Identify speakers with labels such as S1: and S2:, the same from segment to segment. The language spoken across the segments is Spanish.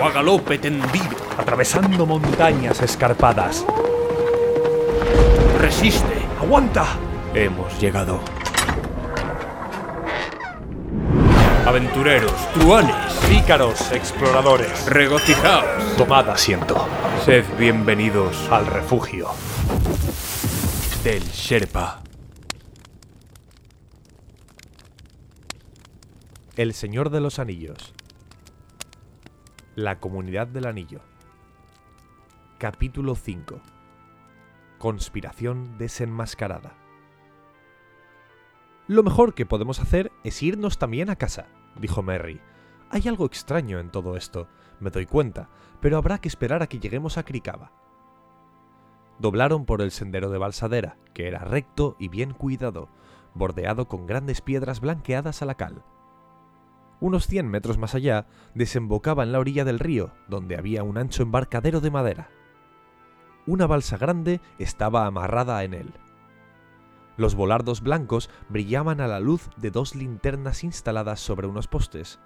S1: O a galope tendido.
S2: Atravesando montañas escarpadas.
S1: Resiste.
S2: ¡Aguanta!
S1: Hemos llegado. Aventureros, truanes,
S2: Pícaros, exploradores.
S1: regocijaos.
S2: Tomad asiento.
S1: Sed bienvenidos
S2: Al refugio.
S1: del Sherpa.
S2: El Señor de los Anillos. La Comunidad del Anillo. Capítulo 5. Conspiración desenmascarada. Lo mejor que podemos hacer es irnos también a casa, dijo Merry. Hay algo extraño en todo esto, me doy cuenta, pero habrá que esperar a que lleguemos a Cricaba. Doblaron por el sendero de Balsadera, que era recto y bien cuidado, bordeado con grandes piedras blanqueadas a la cal. Unos 100 metros más allá, desembocaba en la orilla del río, donde había un ancho embarcadero de madera. Una balsa grande estaba amarrada en él. Los volardos blancos brillaban a la luz de dos linternas instaladas sobre unos postes.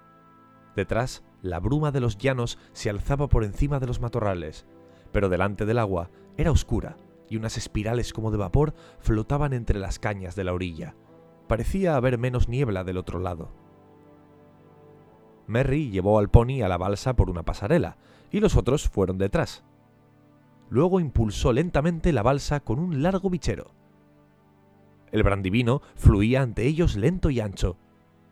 S2: Detrás, la bruma de los llanos se alzaba por encima de los matorrales, pero delante del agua era oscura y unas espirales como de vapor flotaban entre las cañas de la orilla. Parecía haber menos niebla del otro lado. Merry llevó al pony a la balsa por una pasarela, y los otros fueron detrás. Luego impulsó lentamente la balsa con un largo bichero. El brandivino fluía ante ellos lento y ancho.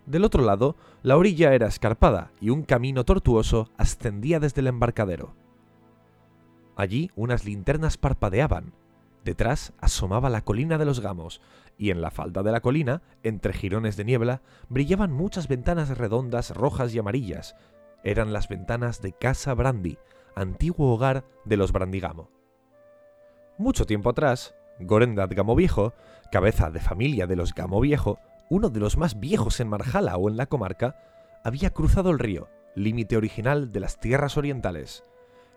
S2: Del otro lado, la orilla era escarpada y un camino tortuoso ascendía desde el embarcadero. Allí unas linternas parpadeaban. Detrás asomaba la colina de los gamos, y en la falda de la colina, entre jirones de niebla, brillaban muchas ventanas redondas rojas y amarillas. Eran las ventanas de Casa Brandy, antiguo hogar de los Brandigamo. Mucho tiempo atrás, Gorendad Gamo Viejo, cabeza de familia de los Gamo Viejo, uno de los más viejos en Marjala o en la comarca, había cruzado el río, límite original de las tierras orientales.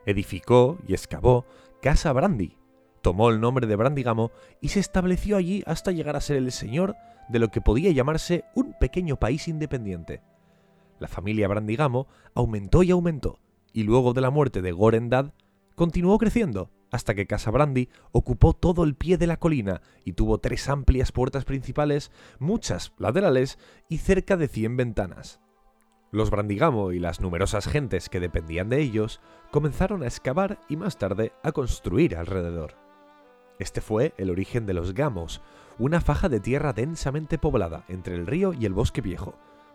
S2: Edificó y excavó Casa Brandy, tomó el nombre de Brandigamo y se estableció allí hasta llegar a ser el señor de lo que podía llamarse un pequeño país independiente. La familia Brandigamo aumentó y aumentó, y luego de la muerte de Gorendad, continuó creciendo, hasta que Casa Brandy ocupó todo el pie de la colina y tuvo tres amplias puertas principales, muchas laterales y cerca de 100 ventanas. Los Brandigamo y las numerosas gentes que dependían de ellos comenzaron a excavar y más tarde a construir alrededor. Este fue el origen de los Gamos, una faja de tierra densamente poblada entre el río y el bosque viejo,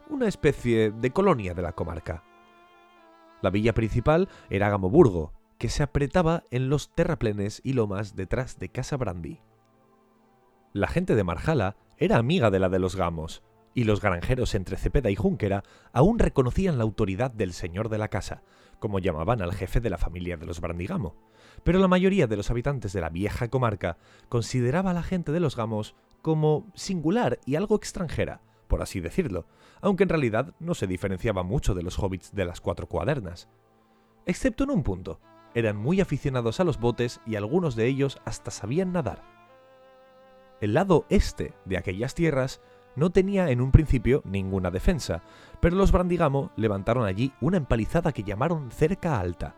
S2: una especie de colonia de la comarca. La villa principal era Gamoburgo, que se apretaba en los terraplenes y lomas detrás de Casa Brandy. La gente de Marjala era amiga de la de los Gamos, y los granjeros entre Cepeda y Júnquera aún reconocían la autoridad del señor de la casa, como llamaban al jefe de la familia de los Brandigamo, pero la mayoría de los habitantes de la vieja comarca consideraba a la gente de los Gamos como singular y algo extranjera, por así decirlo, aunque en realidad no se diferenciaba mucho de los hobbits de las cuatro cuadernas. Excepto en un punto, eran muy aficionados a los botes y algunos de ellos hasta sabían nadar. El lado este de aquellas tierras no tenía en un principio ninguna defensa, pero los Brandigamo levantaron allí una empalizada que llamaron Cerca Alta.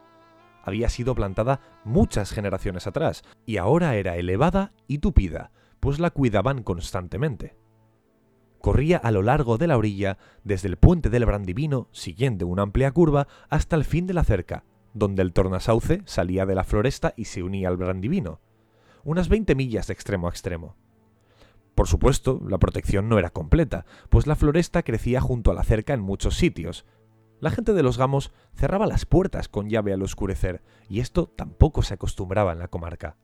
S2: Había sido plantada muchas generaciones atrás y ahora era elevada y tupida, pues la cuidaban constantemente. Corría a lo largo de la orilla, desde el puente del Brandivino, siguiendo una amplia curva, hasta el fin de la cerca, donde el tornasauce salía de la floresta y se unía al Brandivino. unas 20 millas de extremo a extremo. Por supuesto, la protección no era completa, pues la floresta crecía junto a la cerca en muchos sitios. La gente de los gamos cerraba las puertas con llave al oscurecer, y esto tampoco se acostumbraba en la comarca.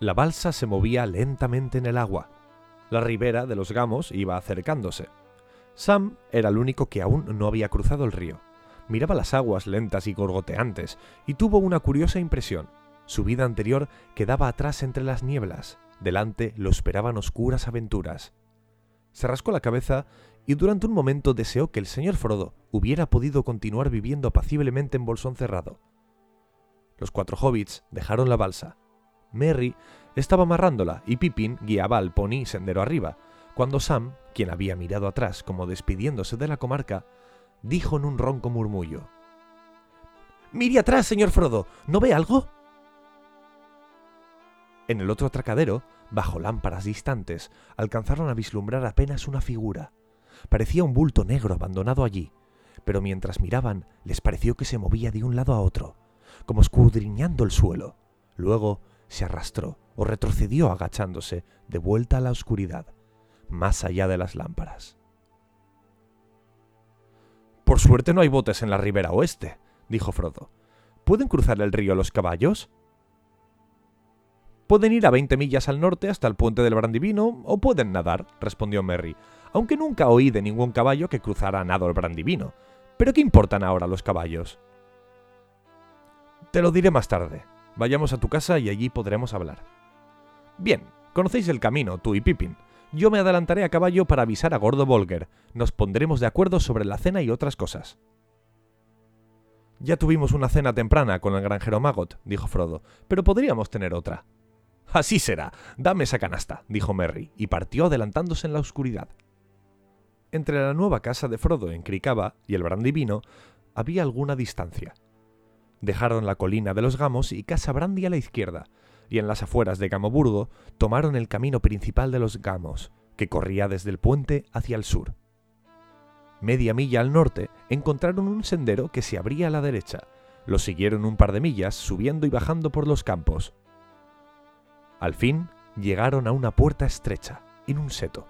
S2: La balsa se movía lentamente en el agua. La ribera de los gamos iba acercándose. Sam era el único que aún no había cruzado el río. Miraba las aguas lentas y gorgoteantes y tuvo una curiosa impresión. Su vida anterior quedaba atrás entre las nieblas. Delante lo esperaban oscuras aventuras. Se rascó la cabeza y durante un momento deseó que el señor Frodo hubiera podido continuar viviendo apaciblemente en Bolsón Cerrado. Los cuatro hobbits dejaron la balsa. Merry estaba amarrándola y Pippin guiaba al pony sendero arriba, cuando Sam, quien había mirado atrás como despidiéndose de la comarca, dijo en un ronco murmullo. Mire atrás, señor Frodo. ¿No ve algo? En el otro atracadero, bajo lámparas distantes, alcanzaron a vislumbrar apenas una figura. Parecía un bulto negro abandonado allí, pero mientras miraban les pareció que se movía de un lado a otro, como escudriñando el suelo. Luego se arrastró o retrocedió agachándose de vuelta a la oscuridad, más allá de las lámparas. Por suerte no hay botes en la ribera oeste, dijo Frodo. ¿Pueden cruzar el río los caballos? Pueden ir a 20 millas al norte hasta el puente del Brandivino o pueden nadar, respondió Merry, aunque nunca oí de ningún caballo que cruzara a nado el Brandivino. ¿Pero qué importan ahora los caballos? Te lo diré más tarde. Vayamos a tu casa y allí podremos hablar. Bien, conocéis el camino, tú y Pippin. Yo me adelantaré a caballo para avisar a Gordo Volger. Nos pondremos de acuerdo sobre la cena y otras cosas. Ya tuvimos una cena temprana con el granjero Magot, dijo Frodo, pero podríamos tener otra. Así será. Dame esa canasta, dijo Merry, y partió adelantándose en la oscuridad. Entre la nueva casa de Frodo en Cricaba y el Brandivino había alguna distancia. Dejaron la colina de los Gamos y Casa Brandi a la izquierda, y en las afueras de Gamoburgo tomaron el camino principal de los Gamos, que corría desde el puente hacia el sur. Media milla al norte encontraron un sendero que se abría a la derecha. Lo siguieron un par de millas, subiendo y bajando por los campos. Al fin llegaron a una puerta estrecha, en un seto.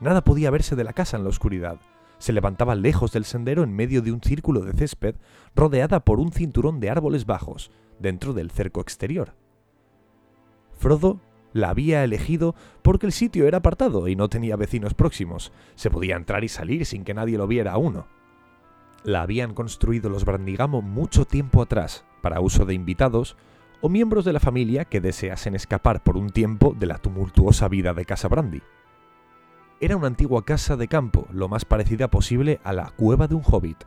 S2: Nada podía verse de la casa en la oscuridad. Se levantaba lejos del sendero en medio de un círculo de césped rodeada por un cinturón de árboles bajos, dentro del cerco exterior. Frodo la había elegido porque el sitio era apartado y no tenía vecinos próximos. Se podía entrar y salir sin que nadie lo viera a uno. La habían construido los Brandigamo mucho tiempo atrás, para uso de invitados o miembros de la familia que deseasen escapar por un tiempo de la tumultuosa vida de Casa Brandi. Era una antigua casa de campo, lo más parecida posible a la cueva de un hobbit.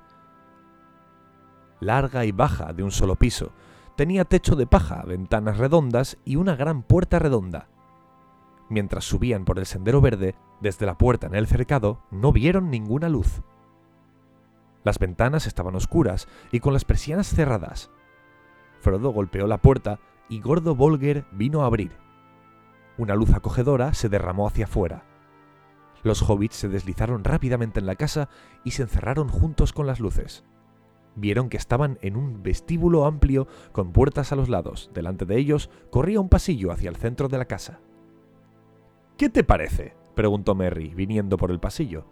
S2: Larga y baja, de un solo piso, tenía techo de paja, ventanas redondas y una gran puerta redonda. Mientras subían por el sendero verde, desde la puerta en el cercado, no vieron ninguna luz. Las ventanas estaban oscuras y con las persianas cerradas, Frodo golpeó la puerta y Gordo Volger vino a abrir. Una luz acogedora se derramó hacia afuera. Los hobbits se deslizaron rápidamente en la casa y se encerraron juntos con las luces. Vieron que estaban en un vestíbulo amplio con puertas a los lados. Delante de ellos corría un pasillo hacia el centro de la casa. ¿Qué te parece? preguntó Merry, viniendo por el pasillo.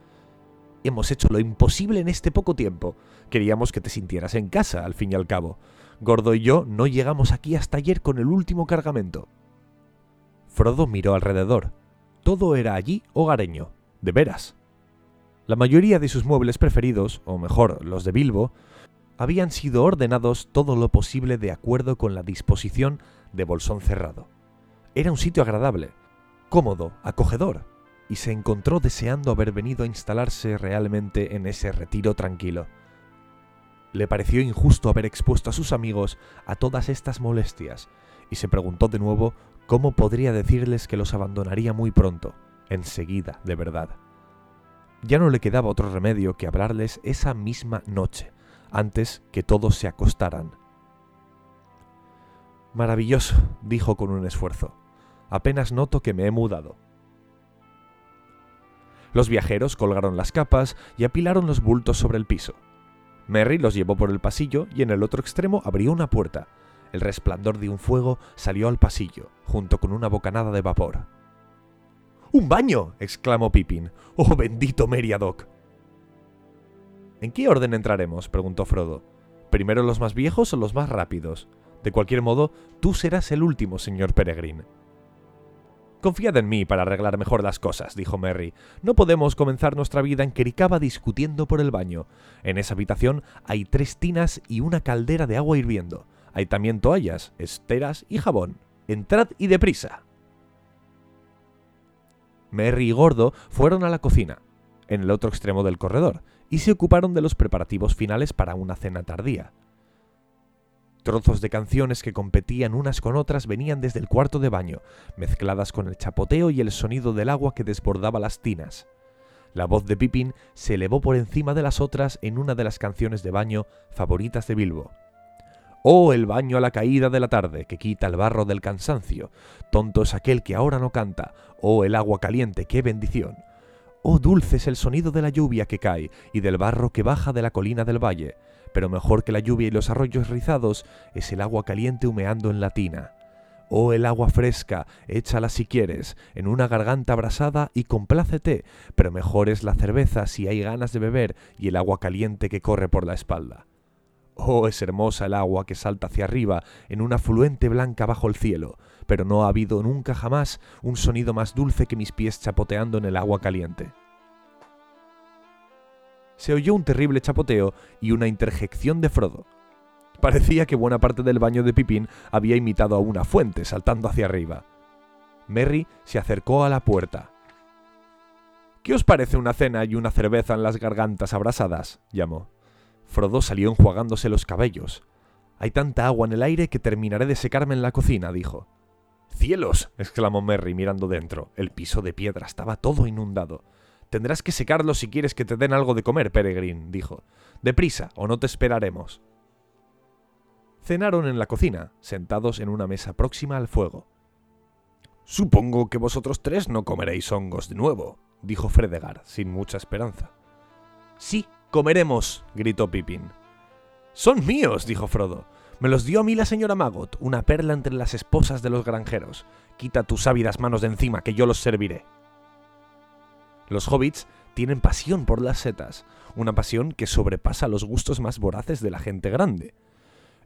S2: Hemos hecho lo imposible en este poco tiempo. Queríamos que te sintieras en casa, al fin y al cabo. Gordo y yo no llegamos aquí hasta ayer con el último cargamento. Frodo miró alrededor. Todo era allí hogareño, de veras. La mayoría de sus muebles preferidos, o mejor, los de Bilbo, habían sido ordenados todo lo posible de acuerdo con la disposición de Bolsón Cerrado. Era un sitio agradable, cómodo, acogedor, y se encontró deseando haber venido a instalarse realmente en ese retiro tranquilo. Le pareció injusto haber expuesto a sus amigos a todas estas molestias, y se preguntó de nuevo cómo podría decirles que los abandonaría muy pronto, enseguida, de verdad. Ya no le quedaba otro remedio que hablarles esa misma noche, antes que todos se acostaran. Maravilloso, dijo con un esfuerzo. Apenas noto que me he mudado. Los viajeros colgaron las capas y apilaron los bultos sobre el piso. Merry los llevó por el pasillo y en el otro extremo abrió una puerta. el resplandor de un fuego salió al pasillo, junto con una bocanada de vapor. ¡Un baño! exclamó Pippin. ¡Oh, bendito Meriadoc! ¿En qué orden entraremos? preguntó Frodo. ¿Primero los más viejos o los más rápidos? De cualquier modo, tú serás el último, señor Peregrin. Confiad en mí para arreglar mejor las cosas, dijo Merry. No podemos comenzar nuestra vida en Kerikaba discutiendo por el baño. En esa habitación hay tres tinas y una caldera de agua hirviendo. Hay también toallas, esteras y jabón. Entrad y deprisa. Merry y Gordo fueron a la cocina, en el otro extremo del corredor, y se ocuparon de los preparativos finales para una cena tardía. Trozos de canciones que competían unas con otras venían desde el cuarto de baño, mezcladas con el chapoteo y el sonido del agua que desbordaba las tinas. La voz de Pippin se elevó por encima de las otras en una de las canciones de baño favoritas de Bilbo. Oh, el baño a la caída de la tarde, que quita el barro del cansancio. Tonto es aquel que ahora no canta. Oh, el agua caliente, qué bendición. Oh, dulce es el sonido de la lluvia que cae y del barro que baja de la colina del valle. Pero mejor que la lluvia y los arroyos rizados es el agua caliente humeando en la tina. Oh, el agua fresca, échala si quieres, en una garganta abrasada y complácete, pero mejor es la cerveza si hay ganas de beber y el agua caliente que corre por la espalda. Oh, es hermosa el agua que salta hacia arriba en una afluente blanca bajo el cielo, pero no ha habido nunca jamás un sonido más dulce que mis pies chapoteando en el agua caliente. Se oyó un terrible chapoteo y una interjección de Frodo. Parecía que buena parte del baño de Pipín había imitado a una fuente saltando hacia arriba. Merry se acercó a la puerta. ¿Qué os parece una cena y una cerveza en las gargantas abrasadas? llamó. Frodo salió enjuagándose los cabellos. Hay tanta agua en el aire que terminaré de secarme en la cocina, dijo. ¡Cielos! exclamó Merry mirando dentro. El piso de piedra estaba todo inundado. Tendrás que secarlo si quieres que te den algo de comer, Peregrin, dijo. Deprisa, o no te esperaremos. Cenaron en la cocina, sentados en una mesa próxima al fuego. Supongo que vosotros tres no comeréis hongos de nuevo, dijo Fredegar, sin mucha esperanza. Sí, comeremos, gritó Pippin. Son míos, dijo Frodo. Me los dio a mí la señora Magot, una perla entre las esposas de los granjeros. Quita tus ávidas manos de encima, que yo los serviré. Los hobbits tienen pasión por las setas, una pasión que sobrepasa los gustos más voraces de la gente grande.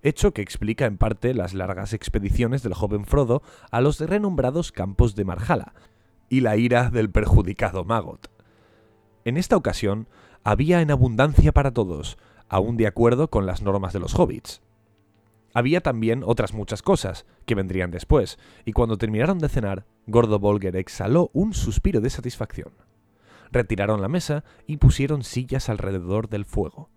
S2: Hecho que explica en parte las largas expediciones del joven Frodo a los renombrados campos de Marjala y la ira del perjudicado Magot. En esta ocasión había en abundancia para todos, aún de acuerdo con las normas de los hobbits. Había también otras muchas cosas, que vendrían después, y cuando terminaron de cenar, Gordo Bolger exhaló un suspiro de satisfacción. Retiraron la mesa y pusieron sillas alrededor del fuego.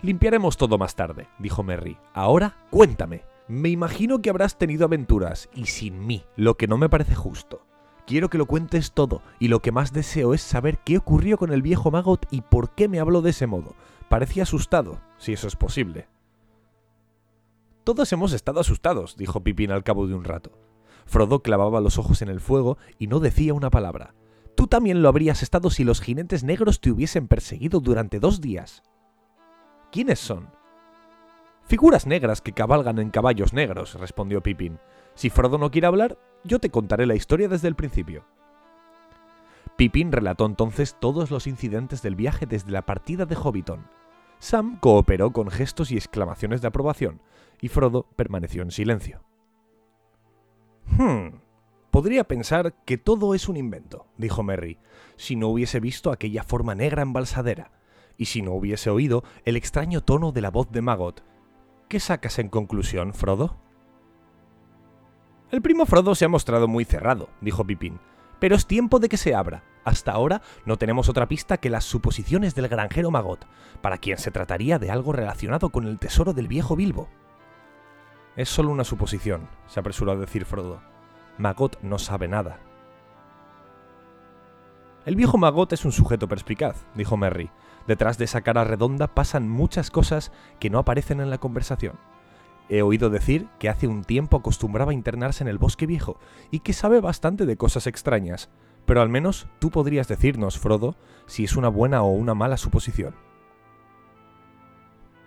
S2: Limpiaremos todo más tarde, dijo Merry. Ahora, cuéntame. Me imagino que habrás tenido aventuras, y sin mí, lo que no me parece justo. Quiero que lo cuentes todo, y lo que más deseo es saber qué ocurrió con el viejo Magot y por qué me habló de ese modo. Parecía asustado, si eso es posible. Todos hemos estado asustados, dijo Pipín al cabo de un rato. Frodo clavaba los ojos en el fuego y no decía una palabra. Tú también lo habrías estado si los jinetes negros te hubiesen perseguido durante dos días. ¿Quiénes son? Figuras negras que cabalgan en caballos negros, respondió Pipín. Si Frodo no quiere hablar, yo te contaré la historia desde el principio. Pipín relató entonces todos los incidentes del viaje desde la partida de Hobbiton. Sam cooperó con gestos y exclamaciones de aprobación, y Frodo permaneció en silencio. Hmm. Podría pensar que todo es un invento, dijo Merry, si no hubiese visto aquella forma negra embalsadera, y si no hubiese oído el extraño tono de la voz de Magot. ¿Qué sacas en conclusión, Frodo? El primo Frodo se ha mostrado muy cerrado, dijo Pipín, pero es tiempo de que se abra. Hasta ahora no tenemos otra pista que las suposiciones del granjero Magot, para quien se trataría de algo relacionado con el tesoro del viejo Bilbo. Es solo una suposición, se apresuró a decir Frodo. Magot no sabe nada. El viejo Magot es un sujeto perspicaz, dijo Merry. Detrás de esa cara redonda pasan muchas cosas que no aparecen en la conversación. He oído decir que hace un tiempo acostumbraba internarse en el bosque viejo y que sabe bastante de cosas extrañas, pero al menos tú podrías decirnos, Frodo, si es una buena o una mala suposición.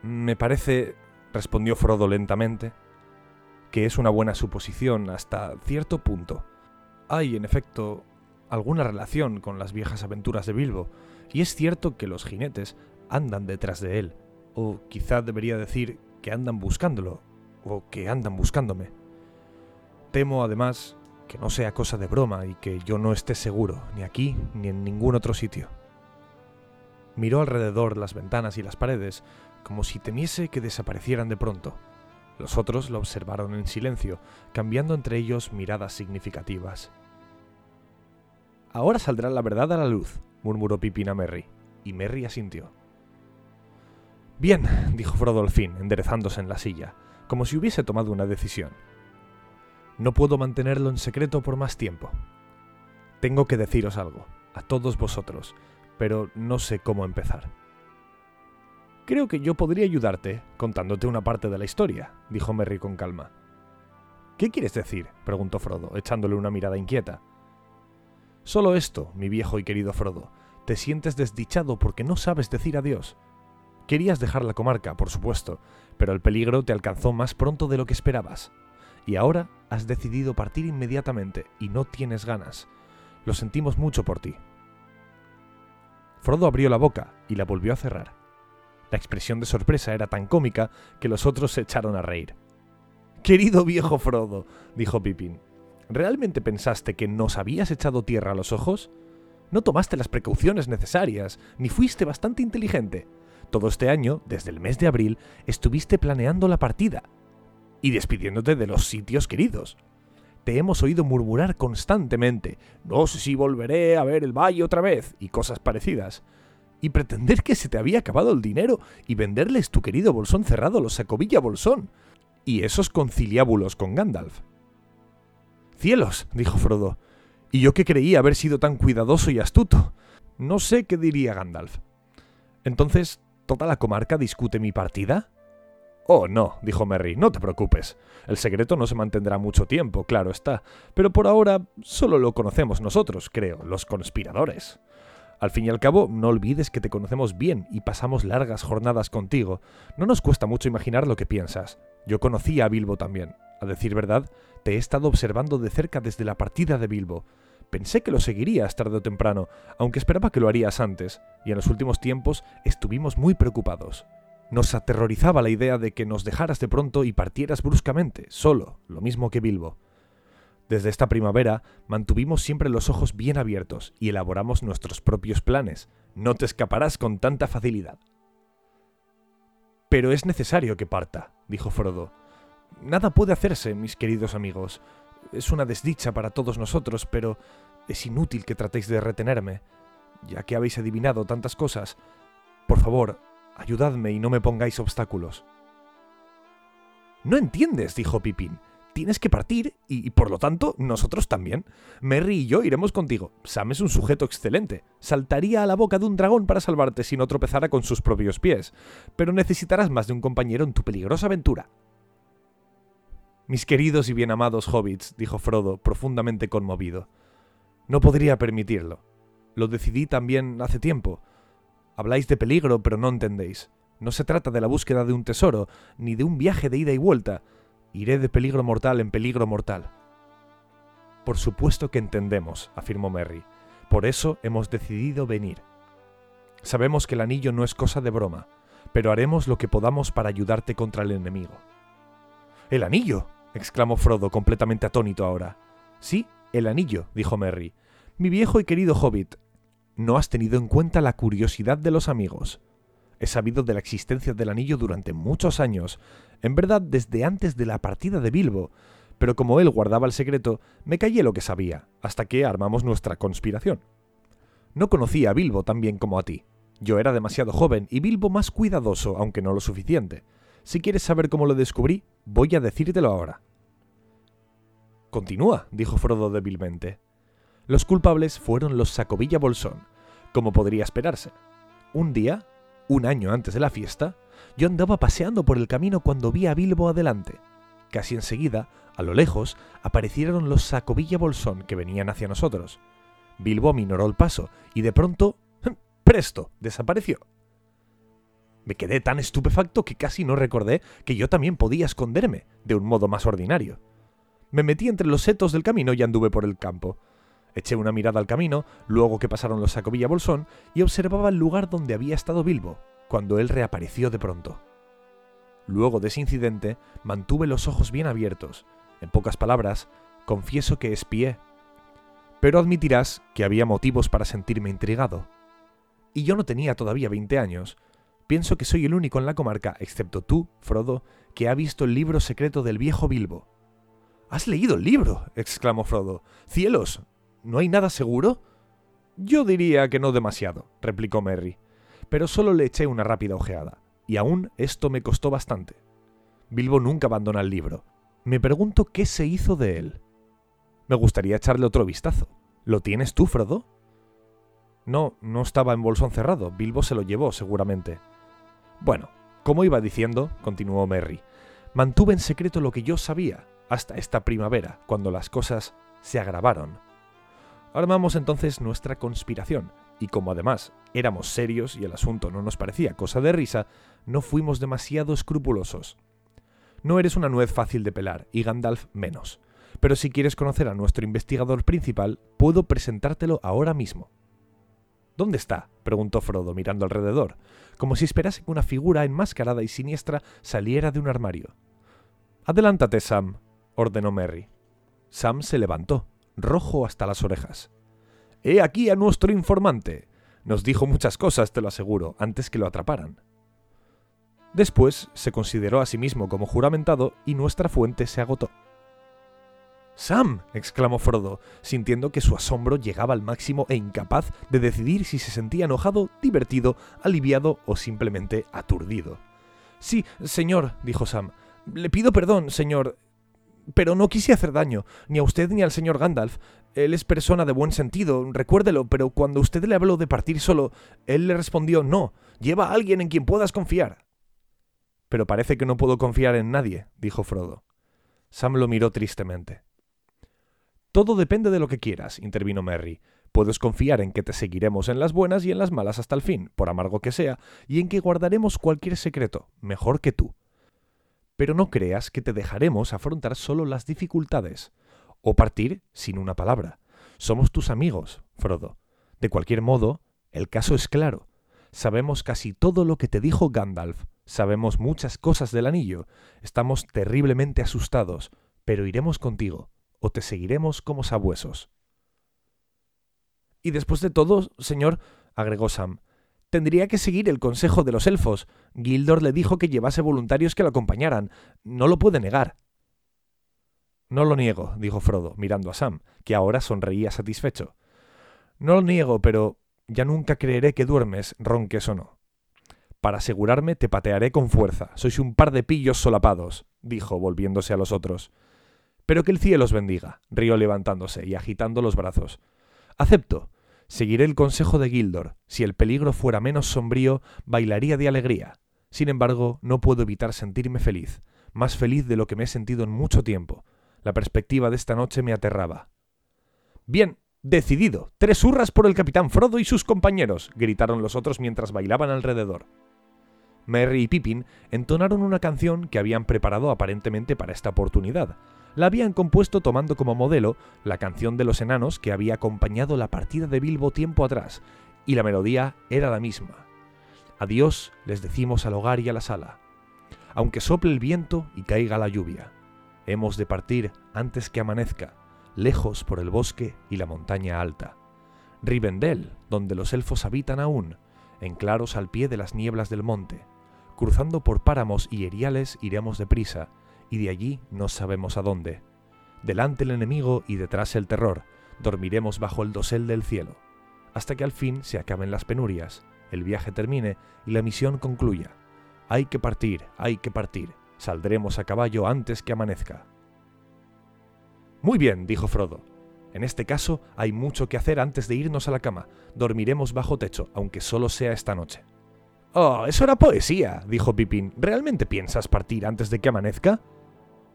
S2: Me parece... respondió Frodo lentamente, que es una buena suposición hasta cierto punto. Hay, en efecto, alguna relación con las viejas aventuras de Bilbo, y es cierto que los jinetes andan detrás de él, o quizá debería decir que andan buscándolo, o que andan buscándome. Temo, además, que no sea cosa de broma y que yo no esté seguro, ni aquí ni en ningún otro sitio. Miró alrededor las ventanas y las paredes, como si temiese que desaparecieran de pronto. Los otros lo observaron en silencio, cambiando entre ellos miradas significativas. Ahora saldrá la verdad a la luz, murmuró Pippin a Merry, y Merry asintió. Bien, dijo Frodo al fin, enderezándose en la silla, como si hubiese tomado una decisión. No puedo mantenerlo en secreto por más tiempo. Tengo que deciros algo, a todos vosotros, pero no sé cómo empezar. Creo que yo podría ayudarte contándote una parte de la historia, dijo Merry con calma. ¿Qué quieres decir? preguntó Frodo, echándole una mirada inquieta. Solo esto, mi viejo y querido Frodo. Te sientes desdichado porque no sabes decir adiós. Querías dejar la comarca, por supuesto, pero el peligro te alcanzó más pronto de lo que esperabas. Y ahora has decidido partir inmediatamente y no tienes ganas. Lo sentimos mucho por ti. Frodo abrió la boca y la volvió a cerrar. La expresión de sorpresa era tan cómica que los otros se echaron a reír. Querido viejo Frodo, dijo Pippin, ¿realmente pensaste que nos habías echado tierra a los ojos? No tomaste las precauciones necesarias, ni fuiste bastante inteligente. Todo este año, desde el mes de abril, estuviste planeando la partida y despidiéndote de los sitios queridos. Te hemos oído murmurar constantemente, no sé si volveré a ver el valle otra vez, y cosas parecidas. Y pretender que se te había acabado el dinero y venderles tu querido bolsón cerrado los Sacovilla Bolsón. Y esos conciliábulos con Gandalf. Cielos, dijo Frodo. Y yo que creía haber sido tan cuidadoso y astuto. No sé qué diría Gandalf. Entonces, ¿toda la comarca discute mi partida? Oh, no, dijo Merry, no te preocupes. El secreto no se mantendrá mucho tiempo, claro está, pero por ahora solo lo conocemos nosotros, creo, los conspiradores. Al fin y al cabo, no olvides que te conocemos bien y pasamos largas jornadas contigo. No nos cuesta mucho imaginar lo que piensas. Yo conocí a Bilbo también. A decir verdad, te he estado observando de cerca desde la partida de Bilbo. Pensé que lo seguirías tarde o temprano, aunque esperaba que lo harías antes, y en los últimos tiempos estuvimos muy preocupados. Nos aterrorizaba la idea de que nos dejaras de pronto y partieras bruscamente, solo, lo mismo que Bilbo. Desde esta primavera mantuvimos siempre los ojos bien abiertos y elaboramos nuestros propios planes. No te escaparás con tanta facilidad. Pero es necesario que parta, dijo Frodo. Nada puede hacerse, mis queridos amigos. Es una desdicha para todos nosotros, pero es inútil que tratéis de retenerme. Ya que habéis adivinado tantas cosas, por favor, Ayudadme y no me pongáis obstáculos. No entiendes, dijo Pipín. Tienes que partir y, por lo tanto, nosotros también. Merry y yo iremos contigo. Sam es un sujeto excelente. Saltaría a la boca de un dragón para salvarte si no tropezara con sus propios pies. Pero necesitarás más de un compañero en tu peligrosa aventura. Mis queridos y bien amados hobbits, dijo Frodo, profundamente conmovido. No podría permitirlo. Lo decidí también hace tiempo. Habláis de peligro, pero no entendéis. No se trata de la búsqueda de un tesoro, ni de un viaje de ida y vuelta. Iré de peligro mortal en peligro mortal. Por supuesto que entendemos, afirmó Merry. Por eso hemos decidido venir. Sabemos que el anillo no es cosa de broma, pero haremos lo que podamos para ayudarte contra el enemigo. ¿El anillo? exclamó Frodo, completamente atónito ahora. Sí, el anillo, dijo Merry. Mi viejo y querido hobbit, no has tenido en cuenta la curiosidad de los amigos. He sabido de la existencia del anillo durante muchos años, en verdad desde antes de la partida de Bilbo, pero como él guardaba el secreto, me callé lo que sabía, hasta que armamos nuestra conspiración. No conocía a Bilbo tan bien como a ti. Yo era demasiado joven y Bilbo más cuidadoso, aunque no lo suficiente. Si quieres saber cómo lo descubrí, voy a decírtelo ahora. Continúa, dijo Frodo débilmente. Los culpables fueron los Sacovilla Bolsón, como podría esperarse. Un día, un año antes de la fiesta, yo andaba paseando por el camino cuando vi a Bilbo adelante. Casi enseguida, a lo lejos, aparecieron los Sacovilla Bolsón que venían hacia nosotros. Bilbo minoró el paso y de pronto, ¡presto!, desapareció. Me quedé tan estupefacto que casi no recordé que yo también podía esconderme, de un modo más ordinario. Me metí entre los setos del camino y anduve por el campo. Eché una mirada al camino, luego que pasaron los Sacovilla Bolsón, y observaba el lugar donde había estado Bilbo, cuando él reapareció de pronto. Luego de ese incidente, mantuve los ojos bien abiertos. En pocas palabras, confieso que espié. Pero admitirás que había motivos para sentirme intrigado. Y yo no tenía todavía 20 años. Pienso que soy el único en la comarca, excepto tú, Frodo, que ha visto el libro secreto del viejo Bilbo. ¿Has leído el libro? exclamó Frodo. ¡Cielos! ¿No hay nada seguro? Yo diría que no demasiado, replicó Merry, pero solo le eché una rápida ojeada, y aún esto me costó bastante. Bilbo nunca abandona el libro. Me pregunto qué se hizo de él. Me gustaría echarle otro vistazo. ¿Lo tienes tú, Frodo? No, no estaba en bolsón cerrado. Bilbo se lo llevó, seguramente. Bueno, como iba diciendo, continuó Merry, mantuve en secreto lo que yo sabía hasta esta primavera, cuando las cosas se agravaron. Armamos entonces nuestra conspiración, y como además éramos serios y el asunto no nos parecía cosa de risa, no fuimos demasiado escrupulosos. No eres una nuez fácil de pelar, y Gandalf menos. Pero si quieres conocer a nuestro investigador principal, puedo presentártelo ahora mismo. ¿Dónde está? preguntó Frodo mirando alrededor, como si esperase que una figura enmascarada y siniestra saliera de un armario. Adelántate, Sam, ordenó Merry. Sam se levantó rojo hasta las orejas. He aquí a nuestro informante. Nos dijo muchas cosas, te lo aseguro, antes que lo atraparan. Después se consideró a sí mismo como juramentado y nuestra fuente se agotó. Sam, exclamó Frodo, sintiendo que su asombro llegaba al máximo e incapaz de decidir si se sentía enojado, divertido, aliviado o simplemente aturdido. Sí, señor, dijo Sam. Le pido perdón, señor. Pero no quise hacer daño, ni a usted ni al señor Gandalf. Él es persona de buen sentido, recuérdelo, pero cuando usted le habló de partir solo, él le respondió no, lleva a alguien en quien puedas confiar. Pero parece que no puedo confiar en nadie, dijo Frodo. Sam lo miró tristemente. Todo depende de lo que quieras, intervino Merry. Puedes confiar en que te seguiremos en las buenas y en las malas hasta el fin, por amargo que sea, y en que guardaremos cualquier secreto, mejor que tú pero no creas que te dejaremos afrontar solo las dificultades, o partir sin una palabra. Somos tus amigos, Frodo. De cualquier modo, el caso es claro. Sabemos casi todo lo que te dijo Gandalf, sabemos muchas cosas del anillo, estamos terriblemente asustados, pero iremos contigo, o te seguiremos como sabuesos. Y después de todo, señor, agregó Sam, Tendría que seguir el consejo de los elfos. Gildor le dijo que llevase voluntarios que lo acompañaran. No lo puede negar. No lo niego, dijo Frodo, mirando a Sam, que ahora sonreía satisfecho. No lo niego, pero ya nunca creeré que duermes, ronques o no. Para asegurarme, te patearé con fuerza. Sois un par de pillos solapados, dijo, volviéndose a los otros. Pero que el cielo os bendiga, rió levantándose y agitando los brazos. Acepto. Seguiré el consejo de Gildor. Si el peligro fuera menos sombrío, bailaría de alegría. Sin embargo, no puedo evitar sentirme feliz, más feliz de lo que me he sentido en mucho tiempo. La perspectiva de esta noche me aterraba. Bien, decidido. Tres hurras por el capitán Frodo y sus compañeros, gritaron los otros mientras bailaban alrededor. Merry y Pippin entonaron una canción que habían preparado aparentemente para esta oportunidad, la habían compuesto tomando como modelo la canción de los enanos que había acompañado la partida de Bilbo tiempo atrás, y la melodía era la misma. Adiós les decimos al hogar y a la sala. Aunque sople el viento y caiga la lluvia, hemos de partir antes que amanezca, lejos por el bosque y la montaña alta. Rivendell, donde los elfos habitan aún, en claros al pie de las nieblas del monte. Cruzando por páramos y eriales iremos deprisa, y de allí no sabemos a dónde. Delante el enemigo y detrás el terror, dormiremos bajo el dosel del cielo, hasta que al fin se acaben las penurias, el viaje termine y la misión concluya. Hay que partir, hay que partir, saldremos a caballo antes que amanezca. Muy bien, dijo Frodo. En este caso hay mucho que hacer antes de irnos a la cama. Dormiremos bajo techo, aunque solo sea esta noche. Oh, eso era poesía, dijo Pippin. ¿Realmente piensas partir antes de que amanezca?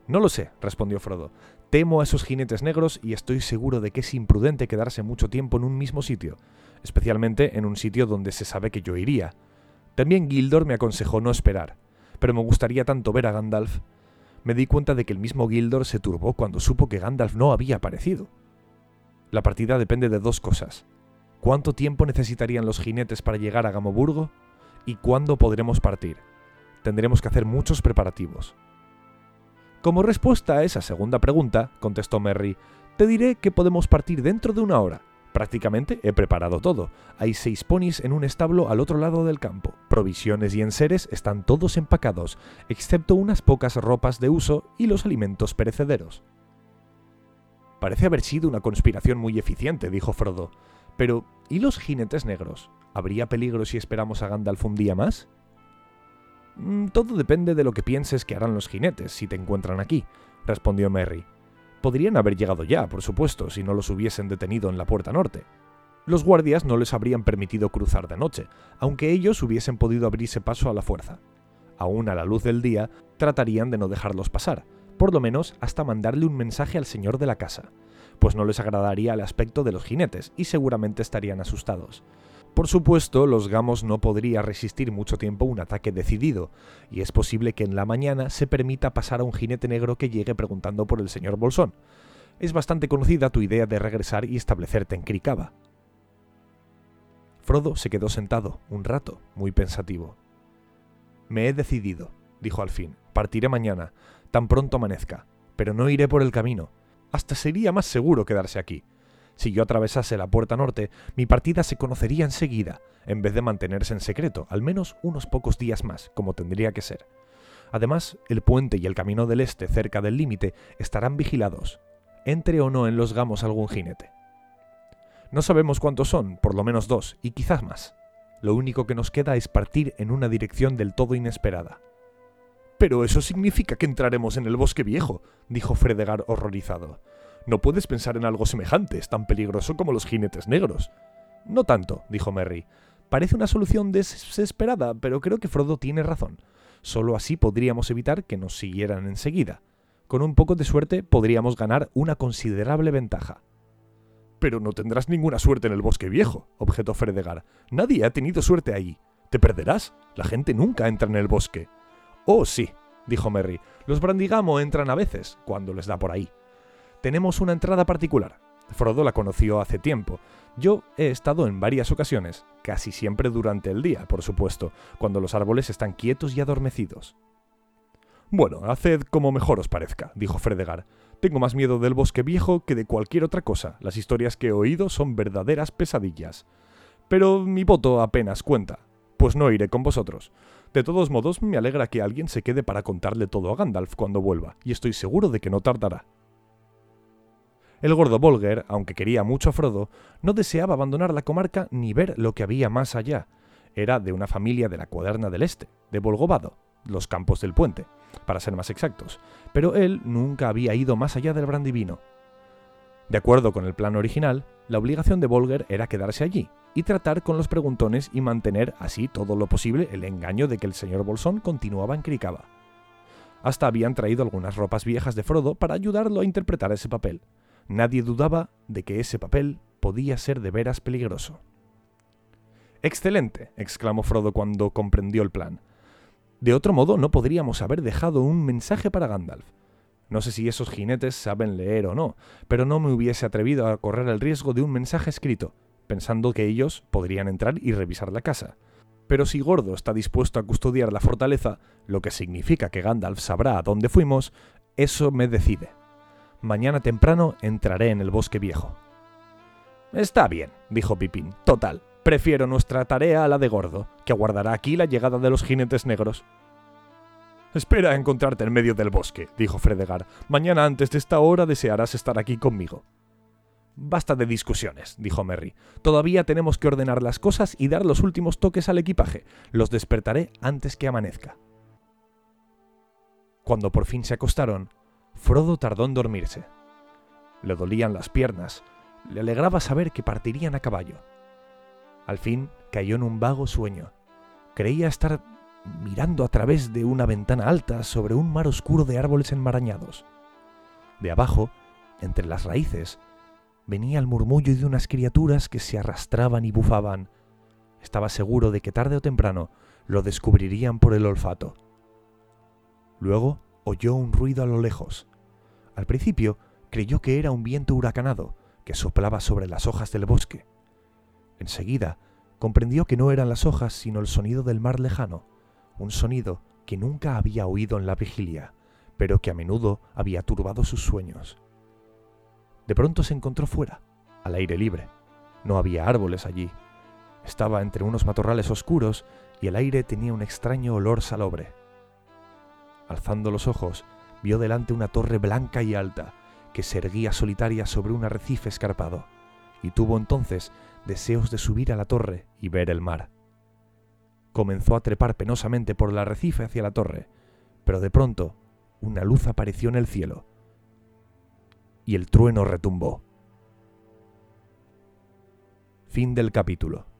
S2: No lo sé, respondió Frodo. Temo a esos jinetes negros y estoy seguro de que es imprudente quedarse mucho tiempo en un mismo sitio, especialmente en un sitio donde se sabe que yo iría. También Gildor me aconsejó no esperar, pero me gustaría tanto ver a Gandalf. Me di cuenta de que el mismo Gildor se turbó cuando supo que Gandalf no había aparecido. La partida depende de dos cosas. ¿Cuánto tiempo necesitarían los jinetes para llegar a Gamoburgo? ¿Y cuándo podremos partir? Tendremos que hacer muchos preparativos. Como respuesta a esa segunda pregunta, contestó Merry, te diré que podemos partir dentro de una hora. Prácticamente he preparado todo. Hay seis ponis en un establo al otro lado del campo. Provisiones y enseres están todos empacados, excepto unas pocas ropas de uso y los alimentos perecederos. Parece haber sido una conspiración muy eficiente, dijo Frodo. Pero, ¿y los jinetes negros? ¿Habría peligro si esperamos a Gandalf un día más? Mm, todo depende de lo que pienses que harán los jinetes si te encuentran aquí, respondió Merry. Podrían haber llegado ya, por supuesto, si no los hubiesen detenido en la puerta norte. Los guardias no les habrían permitido cruzar de noche, aunque ellos hubiesen podido abrirse paso a la fuerza. Aún a la luz del día, tratarían de no dejarlos pasar, por lo menos hasta mandarle un mensaje al señor de la casa, pues no les agradaría el aspecto de los jinetes y seguramente estarían asustados. Por supuesto, los gamos no podría resistir mucho tiempo un ataque decidido, y es posible que en la mañana se permita pasar a un jinete negro que llegue preguntando por el señor Bolsón. Es bastante conocida tu idea de regresar y establecerte en Cricaba. Frodo se quedó sentado, un rato, muy pensativo. Me he decidido, dijo al fin. Partiré mañana, tan pronto amanezca, pero no iré por el camino. Hasta sería más seguro quedarse aquí. Si yo atravesase la puerta norte, mi partida se conocería enseguida, en vez de mantenerse en secreto, al menos unos pocos días más, como tendría que ser. Además, el puente y el camino del este cerca del límite estarán vigilados, entre o no en los gamos algún jinete. No sabemos cuántos son, por lo menos dos, y quizás más. Lo único que nos queda es partir en una dirección del todo inesperada. Pero eso significa que entraremos en el bosque viejo, dijo Fredegar horrorizado. No puedes pensar en algo semejante, es tan peligroso como los jinetes negros. No tanto, dijo Merry. Parece una solución desesperada, pero creo que Frodo tiene razón. Solo así podríamos evitar que nos siguieran enseguida. Con un poco de suerte podríamos ganar una considerable ventaja. Pero no tendrás ninguna suerte en el bosque viejo, objetó Fredegar. Nadie ha tenido suerte allí. Te perderás. La gente nunca entra en el bosque. Oh, sí, dijo Merry. Los Brandigamo entran a veces, cuando les da por ahí tenemos una entrada particular. Frodo la conoció hace tiempo. Yo he estado en varias ocasiones, casi siempre durante el día, por supuesto, cuando los árboles están quietos y adormecidos. Bueno, haced como mejor os parezca, dijo Fredegar. Tengo más miedo del bosque viejo que de cualquier otra cosa. Las historias que he oído son verdaderas pesadillas. Pero mi voto apenas cuenta, pues no iré con vosotros. De todos modos, me alegra que alguien se quede para contarle todo a Gandalf cuando vuelva, y estoy seguro de que no tardará. El gordo Bolger, aunque quería mucho a Frodo, no deseaba abandonar la comarca ni ver lo que había más allá. Era de una familia de la Cuaderna del Este, de Volgovado, los campos del puente, para ser más exactos, pero él nunca había ido más allá del Brandivino. De acuerdo con el plan original, la obligación de Bolger era quedarse allí y tratar con los preguntones y mantener así todo lo posible el engaño de que el señor Bolsón continuaba en Cricaba. Hasta habían traído algunas ropas viejas de Frodo para ayudarlo a interpretar ese papel, Nadie dudaba de que ese papel podía ser de veras peligroso. Excelente, exclamó Frodo cuando comprendió el plan. De otro modo no podríamos haber dejado un mensaje para Gandalf. No sé si esos jinetes saben leer o no, pero no me hubiese atrevido a correr el riesgo de un mensaje escrito, pensando que ellos podrían entrar y revisar la casa. Pero si Gordo está dispuesto a custodiar la fortaleza, lo que significa que Gandalf sabrá a dónde fuimos, eso me decide. Mañana temprano entraré en el bosque viejo. Está bien, dijo Pipín. Total, prefiero nuestra tarea a la de Gordo, que aguardará aquí la llegada de los jinetes negros. Espera a encontrarte en medio del bosque, dijo Fredegar. Mañana antes de esta hora desearás estar aquí conmigo. Basta de discusiones, dijo Merry. Todavía tenemos que ordenar las cosas y dar los últimos toques al equipaje. Los despertaré antes que amanezca. Cuando por fin se acostaron, Frodo tardó en dormirse. Le dolían las piernas, le alegraba saber que partirían a caballo. Al fin cayó en un vago sueño. Creía estar mirando a través de una ventana alta sobre un mar oscuro de árboles enmarañados. De abajo, entre las raíces, venía el murmullo de unas criaturas que se arrastraban y bufaban. Estaba seguro de que tarde o temprano lo descubrirían por el olfato. Luego oyó un ruido a lo lejos. Al principio creyó que era un viento huracanado que soplaba sobre las hojas del bosque. Enseguida comprendió que no eran las hojas sino el sonido del mar lejano, un sonido que nunca había oído en la vigilia, pero que a menudo había turbado sus sueños. De pronto se encontró fuera, al aire libre. No había árboles allí. Estaba entre unos matorrales oscuros y el aire tenía un extraño olor salobre. Alzando los ojos, vio delante una torre blanca y alta, que se erguía solitaria sobre un arrecife escarpado, y tuvo entonces deseos de subir a la torre y ver el mar. Comenzó a trepar penosamente por el arrecife hacia la torre, pero de pronto una luz apareció en el cielo, y el trueno retumbó. Fin del capítulo.